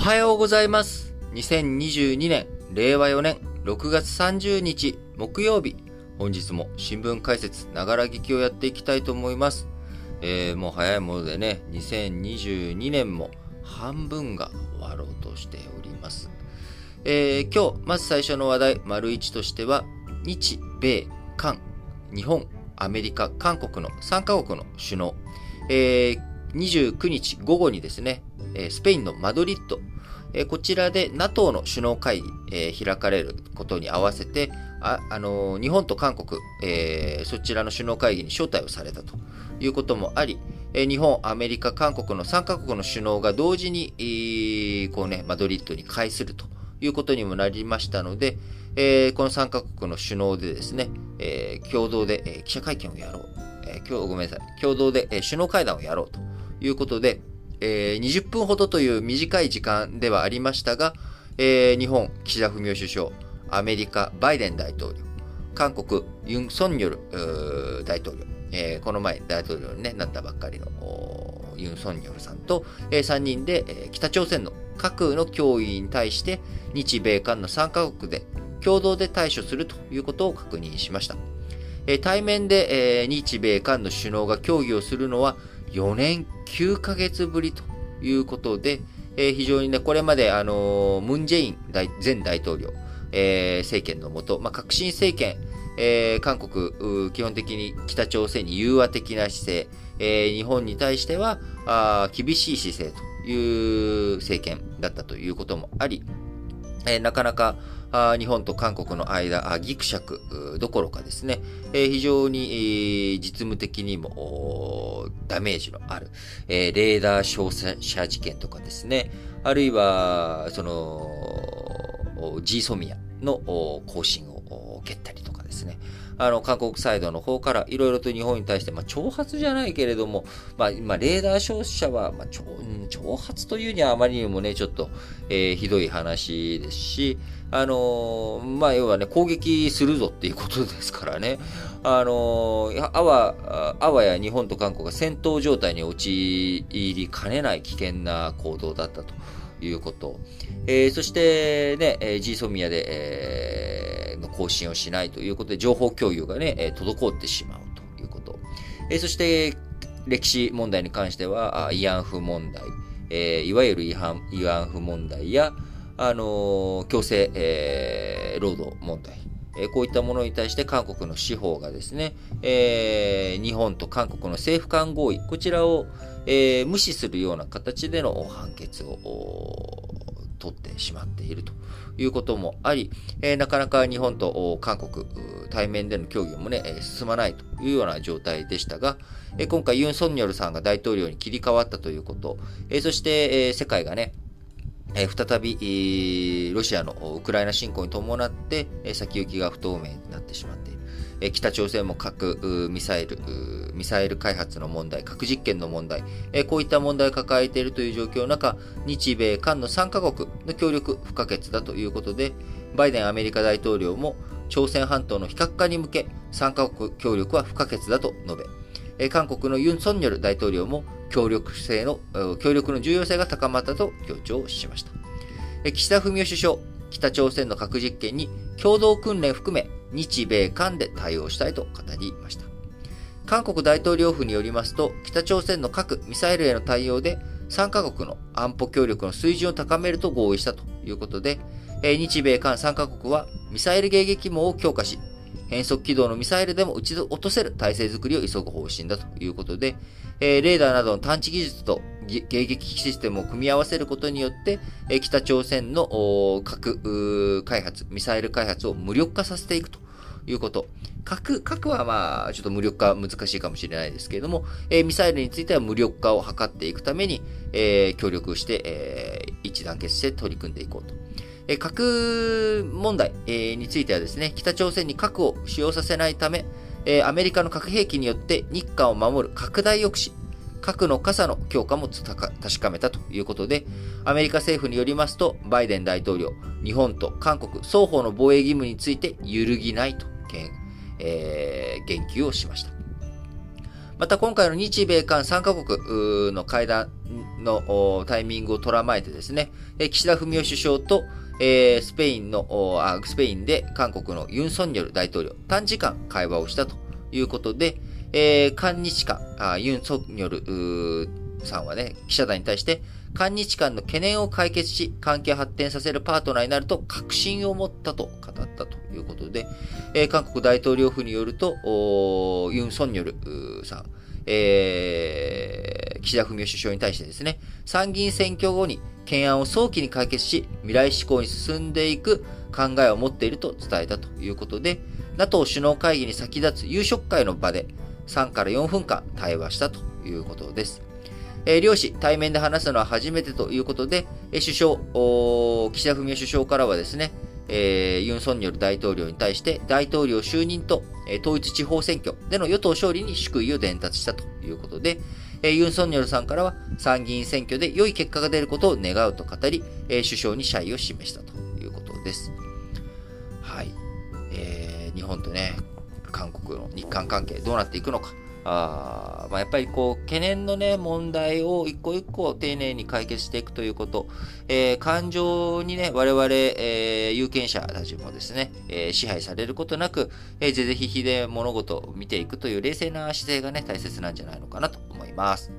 はようございます。2022年、令和4年6月30日木曜日。本日も新聞解説、ながら聞きをやっていきたいと思います。えー、もう早いものでね、2022年も半分が終わろうとしております。えー、今日、まず最初の話題、丸一としては、日、米、韓、日本、アメリカ、韓国の3カ国の首脳、えー、29日午後にですね、スペインのマドリッド、こちらで NATO の首脳会議、えー、開かれることに合わせて、あ、あの、日本と韓国、えー、そちらの首脳会議に招待をされたということもあり、え日本、アメリカ、韓国の3カ国の首脳が同時に、えー、こうね、マドリッドに会するということにもなりましたので、えこの3カ国の首脳でですね、え共同で、え記者会見をやろう。え今日ごめんなさい。共同で、え首脳会談をやろうということで、えー、20分ほどという短い時間ではありましたが、えー、日本、岸田文雄首相、アメリカ、バイデン大統領、韓国、ユン・ソンニョル大統領、えー、この前大統領に、なったばっかりのユン・ソンニョルさんと、えー、3人で、えー、北朝鮮の核の脅威に対して日米韓の3カ国で共同で対処するということを確認しました。対面で、日米韓の首脳が協議をするのは4年9ヶ月ぶりということで、えー、非常にね、これまで、あのー、ムン・ジェイン前大統領、えー、政権のもと、まあ、革新政権、えー、韓国、基本的に北朝鮮に融和的な姿勢、えー、日本に対してはあ厳しい姿勢という政権だったということもあり、えー、なかなか日本と韓国の間、ギクシャクどころかですね、えー、非常に、えー、実務的にもダメージのある、えー、レーダー照射事件とかですね、あるいは、その、ジーソミアの更新を蹴ったりとかですね、あの、韓国サイドの方からいろいろと日本に対して、まあ、挑発じゃないけれども、まあ、まあ、レーダー照射は、まあ、挑、発というにはあまりにもね、ちょっと、えー、ひどい話ですし、あのー、まあ、要はね、攻撃するぞっていうことですからね。あのー、あわ、あわや日本と韓国が戦闘状態に陥りかねない危険な行動だったということ。えー、そしてね、G ソミアで、えー、更新をしないということで、情報共有がね、え滞ってしまうということ。え、そして、歴史問題に関しては、慰安婦問題、え、いわゆる慰安慰安婦問題や、あの、強制、え、労働問題、え、こういったものに対して韓国の司法がですね、えー、日本と韓国の政府間合意、こちらを、えー、無視するような形での判決を取ってしまっているということもあり、え、なかなか日本と韓国、対面での協議もね、進まないというような状態でしたが、え、今回ユン・ソンニョルさんが大統領に切り替わったということ、え、そして、え、世界がね、え、再び、ロシアのウクライナ侵攻に伴って、え、先行きが不透明になってしまっている。え、北朝鮮も核ミサイル、ミサイル開発の問題、核実験の問題、え、こういった問題を抱えているという状況の中、日米韓の3カ国の協力不可欠だということで、バイデンアメリカ大統領も朝鮮半島の非核化に向け、3カ国協力は不可欠だと述べ、え、韓国のユン・ソンニョル大統領も協力性の、協力の重要性が高まったと強調しました。え岸田文雄首相、北朝鮮の核実験に共同訓練含め日米韓で対応したいと語りました。韓国大統領府によりますと、北朝鮮の核・ミサイルへの対応で3カ国の安保協力の水準を高めると合意したということで、日米韓3カ国はミサイル迎撃網を強化し、変速軌道のミサイルでも撃ち落とせる体制づくりを急ぐ方針だということで、レーダーなどの探知技術と迎撃システムを組み合わせることによって、北朝鮮の核開発、ミサイル開発を無力化させていくということ。核、核はまあ、ちょっと無力化難しいかもしれないですけれども、えー、ミサイルについては無力化を図っていくために、えー、協力して、えー、一致団結して取り組んでいこうと。え核問題、えについてはですね、北朝鮮に核を使用させないため、えアメリカの核兵器によって日韓を守る拡大抑止、核の傘の強化も確かめたということで、アメリカ政府によりますと、バイデン大統領、日本と韓国双方の防衛義務について揺るぎないと、えー、言及をしました。また今回の日米韓3カ国の会談のタイミングを捉まえてですね、岸田文雄首相と、えー、スペインのあ、スペインで韓国のユン・ソンニョル大統領、短時間会話をしたということで、えー、韓日間、ユン・ソンニョルさんはね、記者団に対して、韓日間の懸念を解決し、関係発展させるパートナーになると確信を持ったと語ったということで、えー、韓国大統領府によると、ユン・ソンニョルさん、えー、岸田文雄首相に対してですね、参議院選挙後に懸案を早期に解決し、未来志向に進んでいく考えを持っていると伝えたということで、NATO 首脳会議に先立つ夕食会の場で3から4分間対話したということです。えー、両氏対面で話すのは初めてということで、え、首相、岸田文雄首相からはですね、えー、ユン・ソンによる大統領に対して大統領就任と、えー、統一地方選挙での与党勝利に祝意を伝達したということで、えー、ユン・ソンニョルさんからは参議院選挙で良い結果が出ることを願うと語り、え、首相に謝意を示したということです。はい。えー、日本とね、韓国の日韓関係どうなっていくのか。あまあ、やっぱりこう、懸念のね、問題を一個一個丁寧に解決していくということ、えー、感情にね、我々、えー、有権者たちもですね、えー、支配されることなく、えー、ぜぜひひで物事を見ていくという冷静な姿勢がね、大切なんじゃないのかなと思います。